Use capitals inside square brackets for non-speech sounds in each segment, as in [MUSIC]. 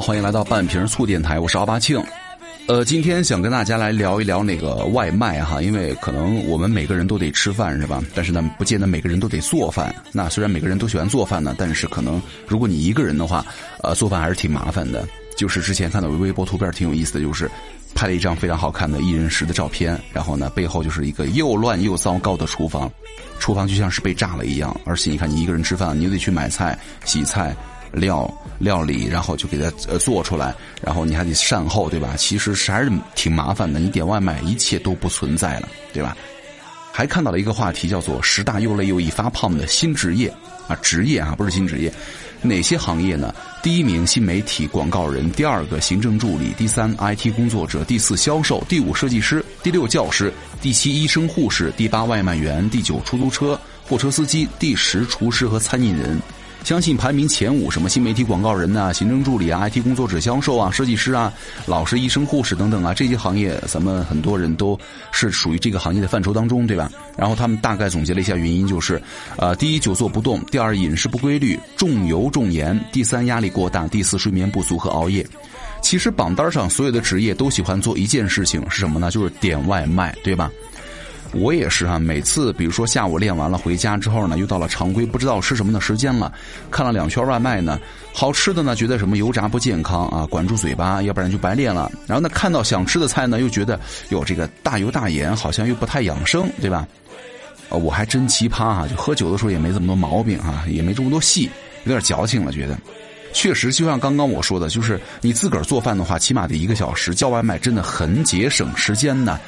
欢迎来到半瓶醋电台，我是奥巴庆。呃，今天想跟大家来聊一聊那个外卖哈，因为可能我们每个人都得吃饭是吧？但是呢，不见得每个人都得做饭。那虽然每个人都喜欢做饭呢，但是可能如果你一个人的话，呃，做饭还是挺麻烦的。就是之前看到微博图片挺有意思的，就是拍了一张非常好看的一人食的照片，然后呢，背后就是一个又乱又糟糕的厨房，厨房就像是被炸了一样。而且你看，你一个人吃饭，你又得去买菜、洗菜。料料理，然后就给它呃做出来，然后你还得善后，对吧？其实还是挺麻烦的。你点外卖，一切都不存在了，对吧？还看到了一个话题，叫做十大又累又易发胖的新职业啊，职业啊，不是新职业。哪些行业呢？第一名新媒体广告人，第二个行政助理，第三 IT 工作者，第四销售，第五设计师，第六教师，第七医生护士，第八外卖员，第九出租车货车司机，第十厨师和餐饮人。相信排名前五，什么新媒体广告人呐、行政助理啊、IT 工作者、销售啊、设计师啊、老师、医生、护士等等啊，这些行业，咱们很多人都是属于这个行业的范畴当中，对吧？然后他们大概总结了一下原因，就是，呃，第一久坐不动，第二饮食不规律，重油重盐，第三压力过大，第四睡眠不足和熬夜。其实榜单上所有的职业都喜欢做一件事情，是什么呢？就是点外卖，对吧？我也是啊，每次比如说下午练完了回家之后呢，又到了常规不知道吃什么的时间了，看了两圈外卖呢，好吃的呢觉得什么油炸不健康啊，管住嘴巴，要不然就白练了。然后呢，看到想吃的菜呢，又觉得哟这个大油大盐，好像又不太养生，对吧？呃，我还真奇葩哈，就喝酒的时候也没这么多毛病啊，也没这么多戏，有点矫情了，觉得。确实，就像刚刚我说的，就是你自个儿做饭的话，起码得一个小时，叫外卖真的很节省时间呢。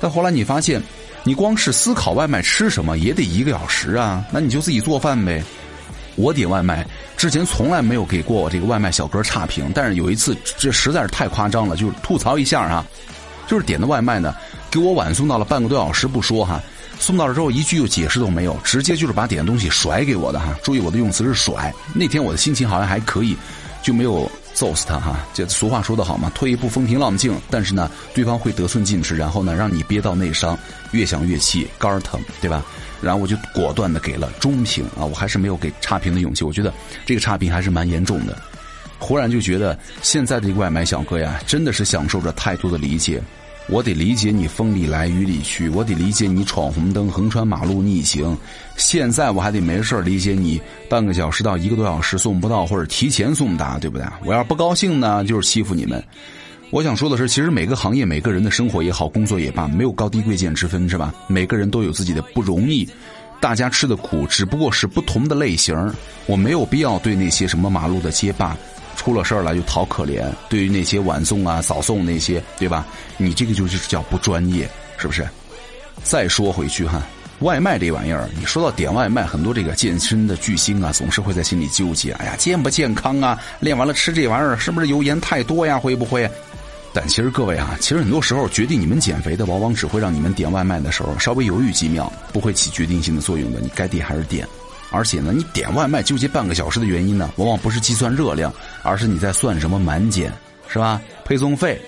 但后来你发现。你光是思考外卖吃什么也得一个小时啊，那你就自己做饭呗。我点外卖之前从来没有给过我这个外卖小哥差评，但是有一次这实在是太夸张了，就是吐槽一下啊，就是点的外卖呢，给我晚送到了半个多小时不说哈，送到了之后一句又解释都没有，直接就是把点的东西甩给我的哈。注意我的用词是甩。那天我的心情好像还可以，就没有。揍死他哈！这俗话说得好嘛，退一步风平浪静。但是呢，对方会得寸进尺，然后呢，让你憋到内伤，越想越气，肝疼，对吧？然后我就果断的给了中评啊，我还是没有给差评的勇气。我觉得这个差评还是蛮严重的。忽然就觉得现在的外卖小哥呀，真的是享受着太多的理解。我得理解你风里来雨里去，我得理解你闯红灯横穿马路逆行。现在我还得没事理解你半个小时到一个多小时送不到或者提前送达，对不对？我要不高兴呢，就是欺负你们。我想说的是，其实每个行业、每个人的生活也好，工作也罢，没有高低贵贱之分，是吧？每个人都有自己的不容易，大家吃的苦只不过是不同的类型。我没有必要对那些什么马路的街霸。出了事儿了就讨可怜，对于那些晚送啊、早送那些，对吧？你这个就是叫不专业，是不是？再说回去哈，外卖这玩意儿，你说到点外卖，很多这个健身的巨星啊，总是会在心里纠结：哎呀，健不健康啊？练完了吃这玩意儿，是不是油盐太多呀？会不会？但其实各位啊，其实很多时候决定你们减肥的，往往只会让你们点外卖的时候稍微犹豫几秒，不会起决定性的作用的。你该点还是点。而且呢，你点外卖纠结半个小时的原因呢，往往不是计算热量，而是你在算什么满减，是吧？配送费，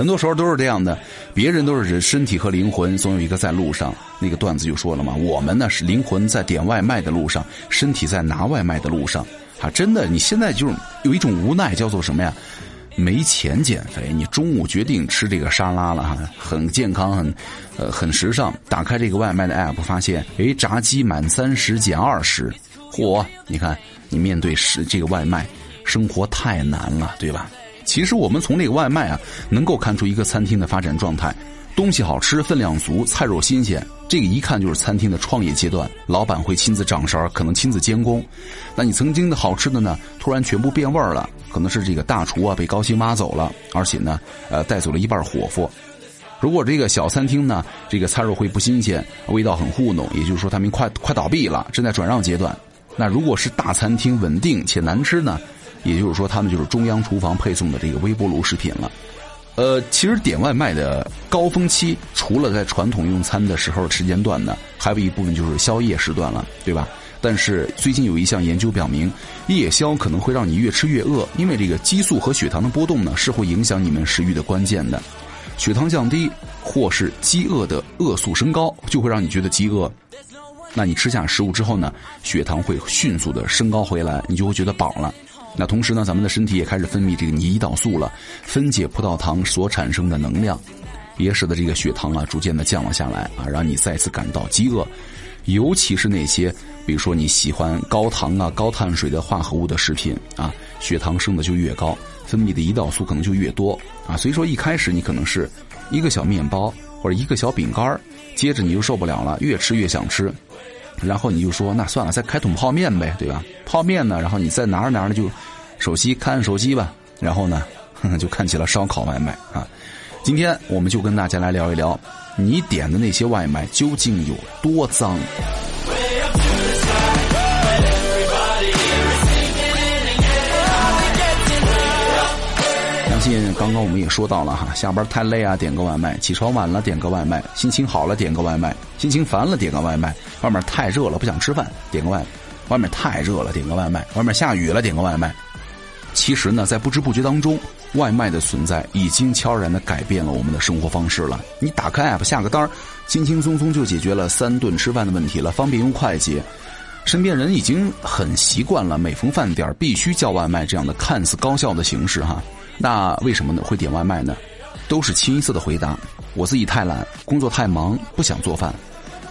很多时候都是这样的。别人都是身体和灵魂总有一个在路上，那个段子就说了嘛。我们呢是灵魂在点外卖的路上，身体在拿外卖的路上。啊，真的，你现在就是有一种无奈，叫做什么呀？没钱减肥，你中午决定吃这个沙拉了哈，很健康，很，呃，很时尚。打开这个外卖的 app，发现，哎，炸鸡满三十减二十，嚯！你看，你面对是这个外卖，生活太难了，对吧？其实我们从这个外卖啊，能够看出一个餐厅的发展状态。东西好吃，分量足，菜肉新鲜，这个一看就是餐厅的创业阶段，老板会亲自掌勺，可能亲自监工。那你曾经的好吃的呢，突然全部变味儿了，可能是这个大厨啊被高薪挖走了，而且呢，呃，带走了一半伙夫。如果这个小餐厅呢，这个菜肉会不新鲜，味道很糊弄，也就是说他们快快倒闭了，正在转让阶段。那如果是大餐厅，稳定且难吃呢，也就是说他们就是中央厨房配送的这个微波炉食品了。呃，其实点外卖的高峰期，除了在传统用餐的时候时间段呢，还有一部分就是宵夜时段了，对吧？但是最近有一项研究表明，夜宵可能会让你越吃越饿，因为这个激素和血糖的波动呢，是会影响你们食欲的关键的。血糖降低或是饥饿的饿素升高，就会让你觉得饥饿。那你吃下食物之后呢，血糖会迅速的升高回来，你就会觉得饱了。那同时呢，咱们的身体也开始分泌这个胰岛素了，分解葡萄糖所产生的能量，也使得这个血糖啊逐渐的降了下来啊，让你再次感到饥饿。尤其是那些，比如说你喜欢高糖啊、高碳水的化合物的食品啊，血糖升的就越高，分泌的胰岛素可能就越多啊。所以说一开始你可能是一个小面包或者一个小饼干接着你就受不了了，越吃越想吃，然后你就说那算了，再开桶泡面呗，对吧？泡面呢，然后你再拿着拿着就手机看手机吧，然后呢 [LAUGHS] 就看起了烧烤外卖啊。今天我们就跟大家来聊一聊。你点的那些外卖究竟有多脏？最近刚刚我们也说到了哈，下班太累啊，点个外卖；起床晚了，点个外卖；心情好了，点个外卖；心情烦了，点个外卖；外面太热了，不想吃饭，点个外；外面太热了，点个外卖；外面下雨了，点个外卖。其实呢，在不知不觉当中。外卖的存在已经悄然的改变了我们的生活方式了。你打开 app 下个单儿轻轻松松就解决了三顿吃饭的问题了，方便又快捷。身边人已经很习惯了每逢饭点必须叫外卖这样的看似高效的形式哈。那为什么呢？会点外卖呢？都是清一色的回答：我自己太懒，工作太忙，不想做饭。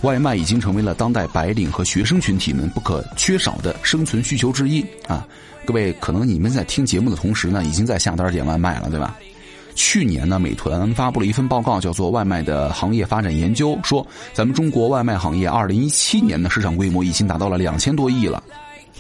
外卖已经成为了当代白领和学生群体们不可缺少的生存需求之一啊！各位，可能你们在听节目的同时呢，已经在下单点外卖了，对吧？去年呢，美团发布了一份报告，叫做《外卖的行业发展研究》，说咱们中国外卖行业二零一七年的市场规模已经达到了两千多亿了。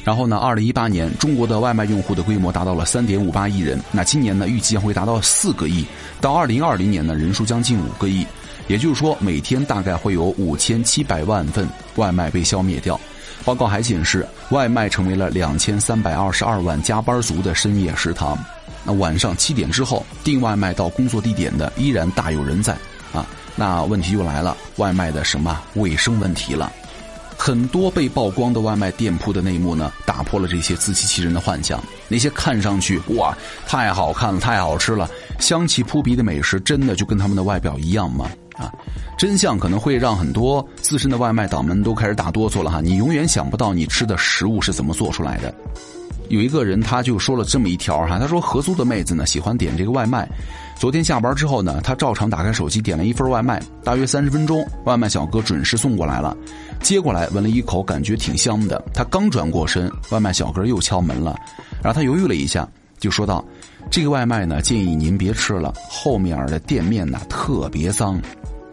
然后呢，二零一八年中国的外卖用户的规模达到了三点五八亿人，那今年呢，预计将会达到四个亿，到二零二零年呢，人数将近五个亿。也就是说，每天大概会有五千七百万份外卖被消灭掉。报告还显示，外卖成为了两千三百二十二万加班族的深夜食堂。那晚上七点之后订外卖到工作地点的依然大有人在啊。那问题又来了，外卖的什么卫生问题了？很多被曝光的外卖店铺的内幕呢，打破了这些自欺欺人的幻想。那些看上去哇太好看了、太好吃了、香气扑鼻的美食，真的就跟他们的外表一样吗？啊，真相可能会让很多资深的外卖党们都开始打哆嗦了哈！你永远想不到你吃的食物是怎么做出来的。有一个人他就说了这么一条哈，他说合租的妹子呢喜欢点这个外卖，昨天下班之后呢，他照常打开手机点了一份外卖，大约三十分钟，外卖小哥准时送过来了，接过来闻了一口，感觉挺香的。他刚转过身，外卖小哥又敲门了，然后他犹豫了一下，就说道：“这个外卖呢，建议您别吃了，后面的店面呢特别脏。”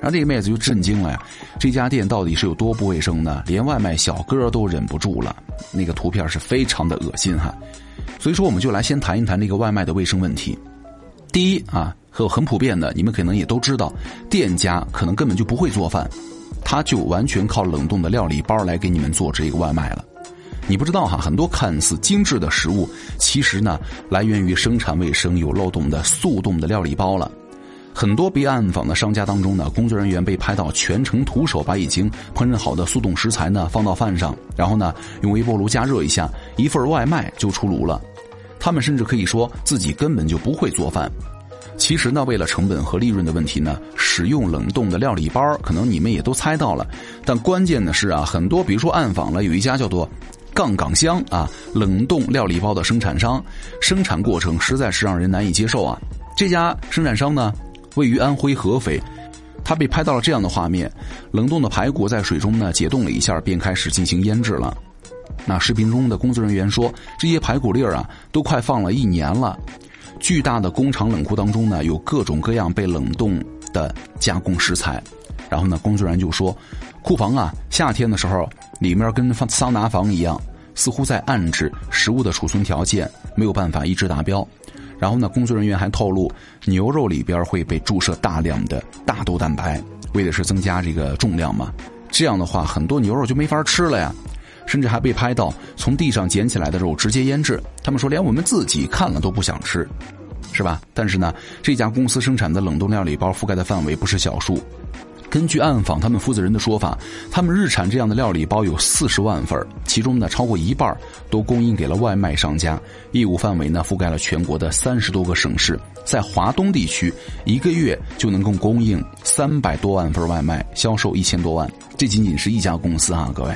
然后这个妹子就震惊了呀，这家店到底是有多不卫生呢？连外卖小哥都忍不住了，那个图片是非常的恶心哈。所以说，我们就来先谈一谈这个外卖的卫生问题。第一啊，和很普遍的，你们可能也都知道，店家可能根本就不会做饭，他就完全靠冷冻的料理包来给你们做这个外卖了。你不知道哈，很多看似精致的食物，其实呢，来源于生产卫生有漏洞的速冻的料理包了。很多被暗访的商家当中呢，工作人员被拍到全程徒手把已经烹饪好的速冻食材呢放到饭上，然后呢用微波炉加热一下，一份外卖就出炉了。他们甚至可以说自己根本就不会做饭。其实呢，为了成本和利润的问题呢，使用冷冻的料理包，可能你们也都猜到了。但关键的是啊，很多比如说暗访了有一家叫做“杠杠香”啊冷冻料理包的生产商，生产过程实在是让人难以接受啊。这家生产商呢。位于安徽合肥，他被拍到了这样的画面：冷冻的排骨在水中呢解冻了一下，便开始进行腌制了。那视频中的工作人员说，这些排骨粒儿啊都快放了一年了。巨大的工厂冷库当中呢有各种各样被冷冻的加工食材。然后呢，工作人员就说，库房啊夏天的时候里面跟桑拿房一样，似乎在暗指食物的储存条件没有办法一直达标。然后呢，工作人员还透露，牛肉里边会被注射大量的大豆蛋白，为的是增加这个重量嘛。这样的话，很多牛肉就没法吃了呀。甚至还被拍到从地上捡起来的肉直接腌制，他们说连我们自己看了都不想吃，是吧？但是呢，这家公司生产的冷冻料理包覆盖的范围不是小数。根据暗访他们负责人的说法，他们日产这样的料理包有四十万份，其中呢超过一半都供应给了外卖商家，业务范围呢覆盖了全国的三十多个省市，在华东地区一个月就能够供应三百多万份外卖，销售一千多万。这仅仅是一家公司啊，各位。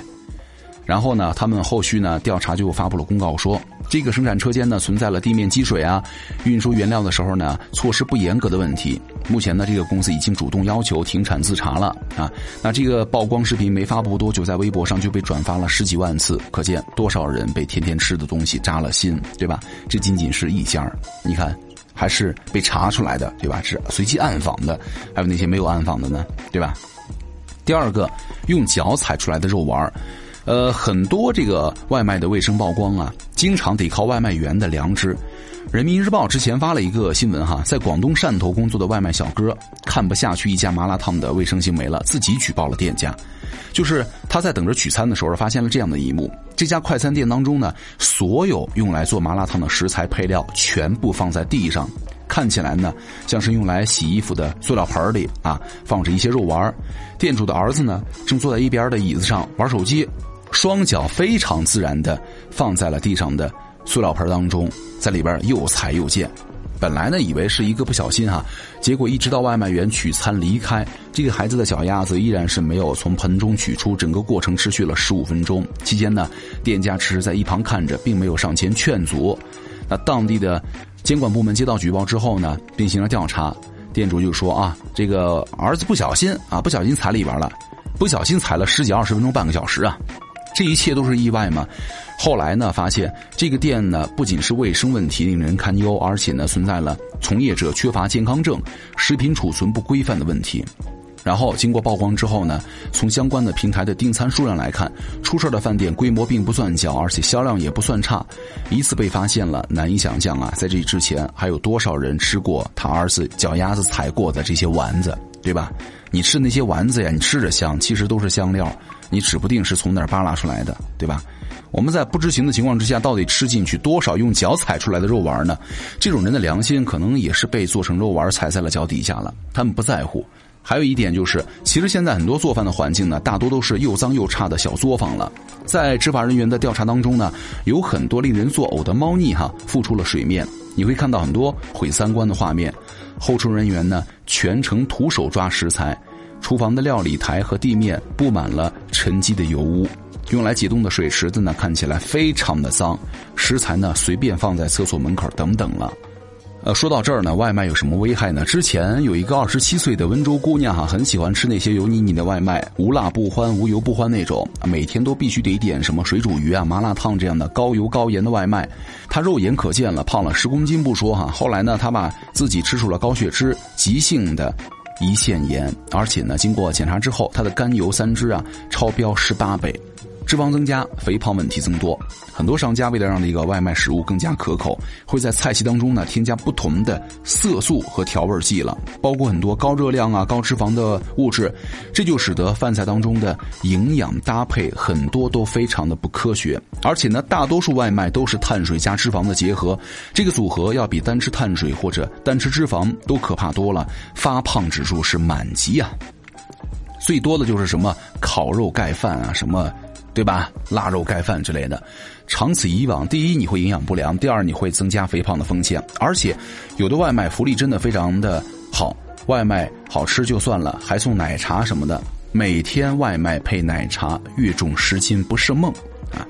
然后呢，他们后续呢调查就发布了公告说，这个生产车间呢存在了地面积水啊，运输原料的时候呢措施不严格的问题。目前呢，这个公司已经主动要求停产自查了啊。那这个曝光视频没发布多久，在微博上就被转发了十几万次，可见多少人被天天吃的东西扎了心，对吧？这仅仅是一家你看，还是被查出来的，对吧？是随机暗访的，还有那些没有暗访的呢，对吧？第二个，用脚踩出来的肉丸呃，很多这个外卖的卫生曝光啊，经常得靠外卖员的良知。人民日报之前发了一个新闻哈，在广东汕头工作的外卖小哥看不下去一家麻辣烫的卫生行为了，自己举报了店家。就是他在等着取餐的时候，发现了这样的一幕：这家快餐店当中呢，所有用来做麻辣烫的食材配料全部放在地上，看起来呢像是用来洗衣服的塑料盆里啊，放着一些肉丸。店主的儿子呢，正坐在一边的椅子上玩手机。双脚非常自然的放在了地上的塑料盆当中，在里边又踩又溅。本来呢以为是一个不小心哈，结果一直到外卖员取餐离开，这个孩子的脚丫子依然是没有从盆中取出。整个过程持续了十五分钟，期间呢，店家只是在一旁看着，并没有上前劝阻。那当地的监管部门接到举报之后呢，进行了调查，店主就说啊，这个儿子不小心啊，不小心踩里边了，不小心踩了十几二十分钟，半个小时啊。这一切都是意外吗？后来呢，发现这个店呢不仅是卫生问题令人堪忧，而且呢存在了从业者缺乏健康证、食品储存不规范的问题。然后经过曝光之后呢，从相关的平台的订餐数量来看，出事的饭店规模并不算小，而且销量也不算差。一次被发现了，难以想象啊，在这之前还有多少人吃过他儿子脚丫子踩过的这些丸子，对吧？你吃那些丸子呀，你吃着香，其实都是香料。你指不定是从哪儿扒拉出来的，对吧？我们在不知情的情况之下，到底吃进去多少用脚踩出来的肉丸呢？这种人的良心可能也是被做成肉丸踩在了脚底下了。他们不在乎。还有一点就是，其实现在很多做饭的环境呢，大多都是又脏又差的小作坊了。在执法人员的调查当中呢，有很多令人作呕的猫腻哈浮出了水面。你会看到很多毁三观的画面，后厨人员呢全程徒手抓食材。厨房的料理台和地面布满了沉积的油污，用来解冻的水池子呢看起来非常的脏，食材呢随便放在厕所门口等等了。呃，说到这儿呢，外卖有什么危害呢？之前有一个二十七岁的温州姑娘哈，很喜欢吃那些油腻腻的外卖，无辣不欢，无油不欢那种，每天都必须得点什么水煮鱼啊、麻辣烫这样的高油高盐的外卖。她肉眼可见了，胖了十公斤不说哈，后来呢，她把自己吃出了高血脂，急性的。胰腺炎，而且呢，经过检查之后，她的甘油三酯啊超标十八倍。脂肪增加，肥胖问题增多。很多商家为了让这个外卖食物更加可口，会在菜系当中呢添加不同的色素和调味剂了，包括很多高热量啊、高脂肪的物质，这就使得饭菜当中的营养搭配很多都非常的不科学。而且呢，大多数外卖都是碳水加脂肪的结合，这个组合要比单吃碳水或者单吃脂肪都可怕多了，发胖指数是满级啊！最多的就是什么烤肉盖饭啊，什么。对吧？腊肉盖饭之类的，长此以往，第一你会营养不良，第二你会增加肥胖的风险。而且，有的外卖福利真的非常的好，外卖好吃就算了，还送奶茶什么的。每天外卖配奶茶，月重十斤不是梦啊！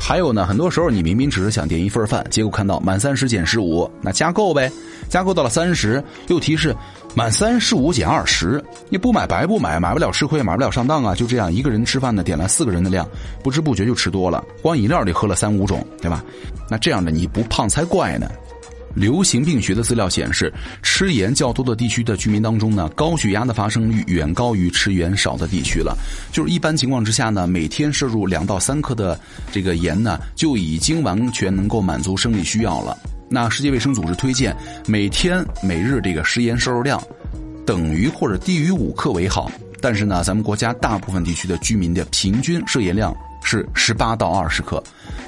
还有呢，很多时候你明明只是想点一份饭，结果看到满三十减十五，那加购呗，加购到了三十，又提示。满三十五减二十，你不买白不买，买不了吃亏，买不了上当啊！就这样，一个人吃饭呢，点了四个人的量，不知不觉就吃多了，光饮料里喝了三五种，对吧？那这样的你不胖才怪呢。流行病学的资料显示，吃盐较多的地区的居民当中呢，高血压的发生率远高于吃盐少的地区了。就是一般情况之下呢，每天摄入两到三克的这个盐呢，就已经完全能够满足生理需要了。那世界卫生组织推荐每天每日这个食盐摄入量等于或者低于五克为好，但是呢，咱们国家大部分地区的居民的平均摄盐量是十八到二十克。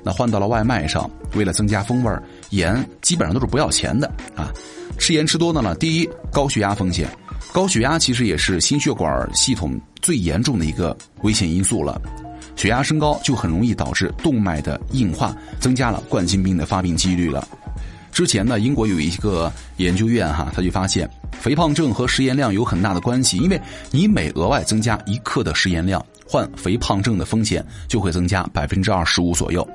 那换到了外卖上，为了增加风味盐基本上都是不要钱的啊。吃盐吃多的呢，第一高血压风险，高血压其实也是心血管系统最严重的一个危险因素了。血压升高就很容易导致动脉的硬化，增加了冠心病的发病几率了。之前呢，英国有一个研究院哈，他就发现肥胖症和食盐量有很大的关系，因为你每额外增加一克的食盐量，患肥胖症的风险就会增加百分之二十五左右。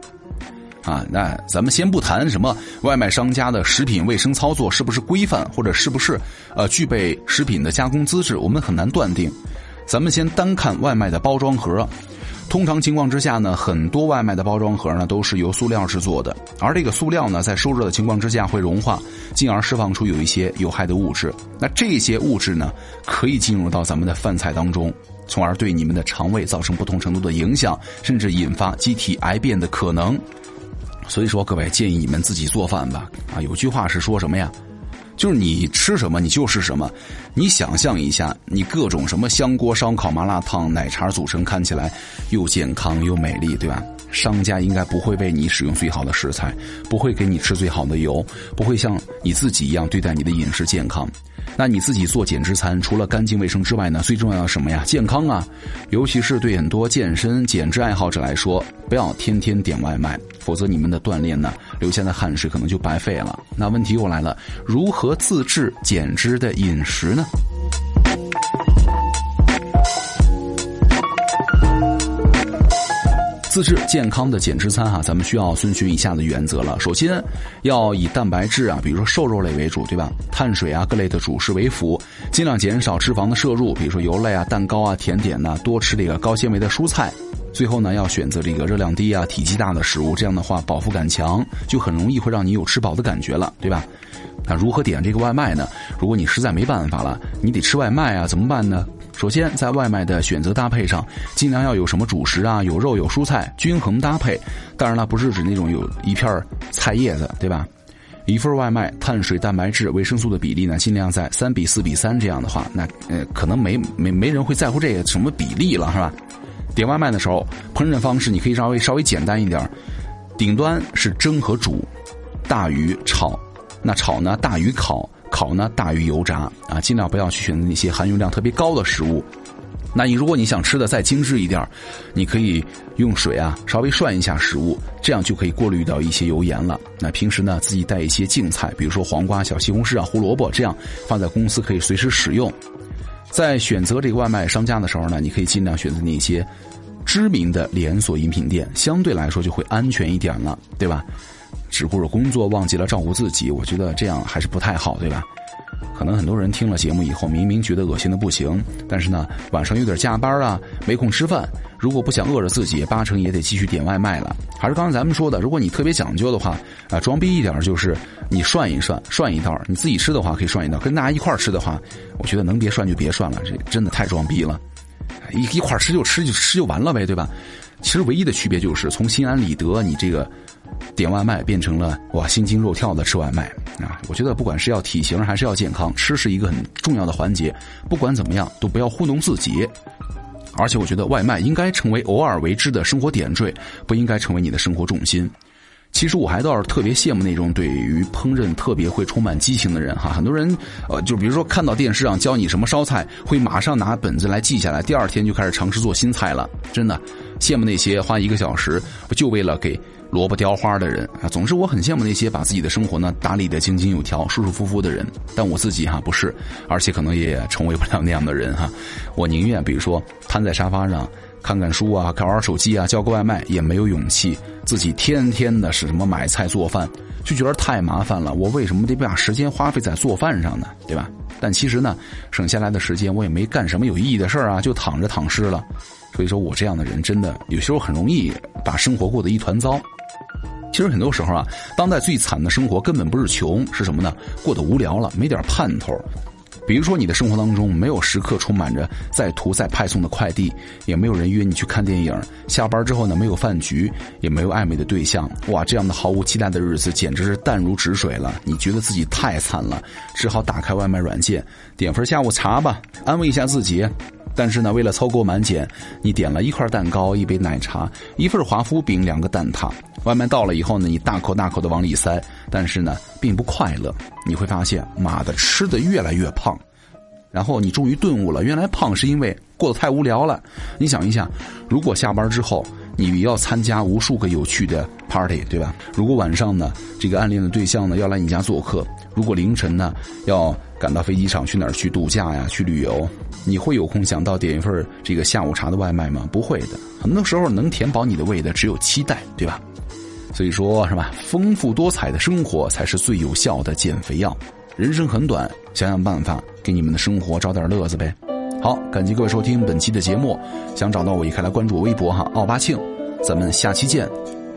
啊，那咱们先不谈什么外卖商家的食品卫生操作是不是规范，或者是不是呃具备食品的加工资质，我们很难断定。咱们先单看外卖的包装盒。通常情况之下呢，很多外卖的包装盒呢都是由塑料制作的，而这个塑料呢在受热的情况之下会融化，进而释放出有一些有害的物质。那这些物质呢可以进入到咱们的饭菜当中，从而对你们的肠胃造成不同程度的影响，甚至引发机体癌变的可能。所以说，各位建议你们自己做饭吧。啊，有句话是说什么呀？就是你吃什么，你就是什么。你想象一下，你各种什么香锅、烧烤、麻辣烫、奶茶组成，看起来又健康又美丽，对吧？商家应该不会为你使用最好的食材，不会给你吃最好的油，不会像你自己一样对待你的饮食健康。那你自己做减脂餐，除了干净卫生之外呢？最重要的什么呀？健康啊！尤其是对很多健身减脂爱好者来说，不要天天点外卖，否则你们的锻炼呢，留下的汗水可能就白费了。那问题又来了，如何自制减脂的饮食呢？自制健康的减脂餐哈，咱们需要遵循以下的原则了。首先，要以蛋白质啊，比如说瘦肉类为主，对吧？碳水啊，各类的主食为辅，尽量减少脂肪的摄入，比如说油类啊、蛋糕啊、甜点呐，多吃这个高纤维的蔬菜。最后呢，要选择这个热量低啊、体积大的食物，这样的话饱腹感强，就很容易会让你有吃饱的感觉了，对吧？那如何点这个外卖呢？如果你实在没办法了，你得吃外卖啊，怎么办呢？首先，在外卖的选择搭配上，尽量要有什么主食啊，有肉有蔬菜，均衡搭配。当然了，不是指那种有一片菜叶子，对吧？一份外卖，碳水、蛋白质、维生素的比例呢，尽量在三比四比三这样的话，那呃，可能没没没人会在乎这个什么比例了，是吧？点外卖的时候，烹饪方式你可以稍微稍微简单一点，顶端是蒸和煮，大于炒，那炒呢大于烤。烤呢大于油炸啊，尽量不要去选择那些含油量特别高的食物。那你如果你想吃的再精致一点，你可以用水啊稍微涮一下食物，这样就可以过滤掉一些油盐了。那平时呢自己带一些净菜，比如说黄瓜、小西红柿啊、胡萝卜，这样放在公司可以随时使用。在选择这个外卖商家的时候呢，你可以尽量选择那些知名的连锁饮品店，相对来说就会安全一点了，对吧？只顾着工作，忘记了照顾自己，我觉得这样还是不太好，对吧？可能很多人听了节目以后，明明觉得恶心的不行，但是呢，晚上有点加班啊，没空吃饭。如果不想饿着自己，八成也得继续点外卖了。还是刚才咱们说的，如果你特别讲究的话，啊，装逼一点就是你涮一涮，涮一道。你自己吃的话可以涮一道，跟大家一块吃的话，我觉得能别涮就别涮了，这真的太装逼了。一一块吃就吃就吃就完了呗，对吧？其实唯一的区别就是从心安理得，你这个。点外卖变成了哇心惊肉跳的吃外卖啊！我觉得不管是要体型还是要健康，吃是一个很重要的环节。不管怎么样，都不要糊弄自己。而且我觉得外卖应该成为偶尔为之的生活点缀，不应该成为你的生活重心。其实我还倒是特别羡慕那种对于烹饪特别会充满激情的人哈。很多人呃，就比如说看到电视上教你什么烧菜，会马上拿本子来记下来，第二天就开始尝试做新菜了。真的羡慕那些花一个小时就为了给。萝卜雕花的人啊，总之我很羡慕那些把自己的生活呢打理的井井有条、舒舒服服的人。但我自己哈不是，而且可能也成为不了那样的人哈。我宁愿比如说瘫在沙发上看看书啊、看玩手机啊、叫个外卖，也没有勇气自己天天的是什么买菜做饭，就觉得太麻烦了。我为什么得把时间花费在做饭上呢？对吧？但其实呢，省下来的时间我也没干什么有意义的事儿啊，就躺着躺尸了。所以说我这样的人真的有时候很容易把生活过得一团糟。其实很多时候啊，当代最惨的生活根本不是穷，是什么呢？过得无聊了，没点盼头。比如说你的生活当中没有时刻充满着在途在派送的快递，也没有人约你去看电影，下班之后呢没有饭局，也没有暧昧的对象。哇，这样的毫无期待的日子简直是淡如止水了。你觉得自己太惨了，只好打开外卖软件，点份下午茶吧，安慰一下自己。但是呢，为了凑够满减，你点了一块蛋糕、一杯奶茶、一份华夫饼、两个蛋挞。外卖到了以后呢，你大口大口的往里塞，但是呢，并不快乐。你会发现，妈的，吃的越来越胖。然后你终于顿悟了，原来胖是因为过得太无聊了。你想一下，如果下班之后你要参加无数个有趣的 party，对吧？如果晚上呢，这个暗恋的对象呢要来你家做客，如果凌晨呢要赶到飞机场去哪儿去度假呀，去旅游。你会有空想到点一份这个下午茶的外卖吗？不会的，很多时候能填饱你的胃的只有期待，对吧？所以说，是吧？丰富多彩的生活才是最有效的减肥药。人生很短，想想办法给你们的生活找点乐子呗。好，感谢各位收听本期的节目。想找到我，也可以来关注我微博哈，奥巴庆。咱们下期见，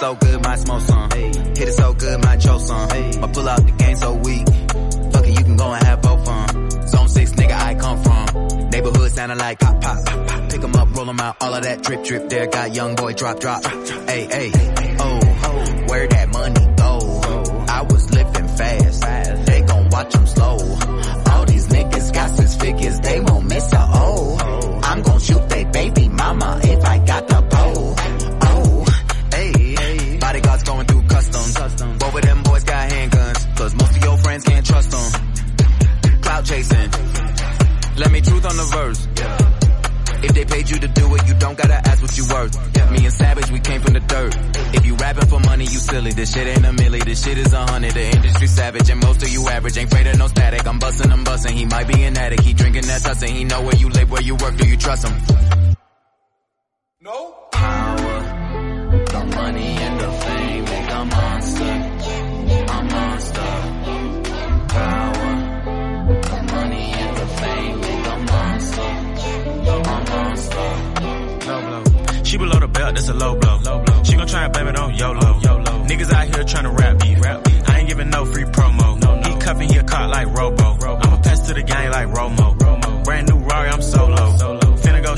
so good, might smoke some. Hit it so good, might choke some. I pull out the game so weak. Fuck it, you can go and have both fun. Zone 6, nigga, I come from. Neighborhood sounding like pop, pop, pop. Pick 'em up, roll 'em out, all of that drip, drip there. Got young boy drop, drop. Hey, hey, oh, where that money go? I was living fast. They gon' watch 'em slow. All these niggas got six figures, they won't miss a O. I'm gon' shoot they baby mama chasing. Let me truth on the verse. If they paid you to do it, you don't gotta ask what you worth. Me and Savage, we came from the dirt. If you rapping for money, you silly. This shit ain't a milli, this shit is a hundred. The industry savage, and most of you average. Ain't afraid of no static. I'm busting, I'm busting. He might be an addict. He drinking that tussin'. He know where you live, where you work. Do you trust him? No. She below the belt, that's a low blow. Low blow. She gon' try and blame it on YOLO. YOLO. Niggas out here tryna rap beef. Rap beef. I ain't giving no free promo. No, no. He cuffin', he a caught like Robo. Robo. I'ma pass to the gang like Romo. Romo. Brand new Rari, I'm solo. solo.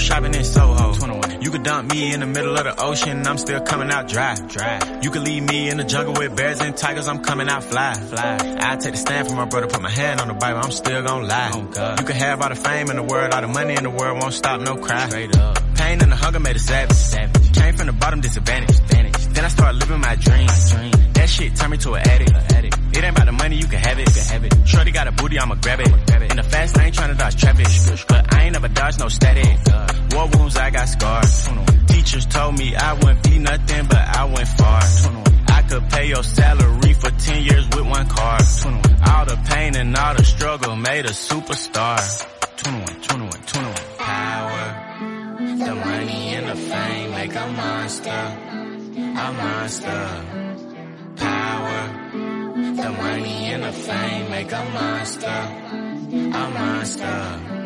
Shopping in Soho. 21. You could dump me in the middle of the ocean, I'm still coming out dry. Dry. You could leave me in the jungle with bears and tigers, I'm coming out fly. Fly. I take the stand for my brother, put my hand on the Bible, I'm still gon' lie. Oh God. You can have all the fame in the world, all the money in the world, won't stop no cry. Straight up. Pain and the hunger made a savage. savage. Came from the bottom, disadvantage. Advantage. Then I started living my dreams. Dream. That shit turned me to an addict. addict. It ain't about the money, you can have it. You can have it. Shorty got a booty, I'ma grab it. Grab it. In the fast lane, I ain't tryna dodge traffic. But I ain't never dodged no static. Oh, War wounds, I got scars. Teachers told me I wouldn't be nothing, but I went far. I could pay your salary for 10 years with one car. All the pain and all the struggle made a superstar. 21, 21, 21. Power. The money and the fame make a monster. A monster. Power. The money and the fame make a monster. A monster.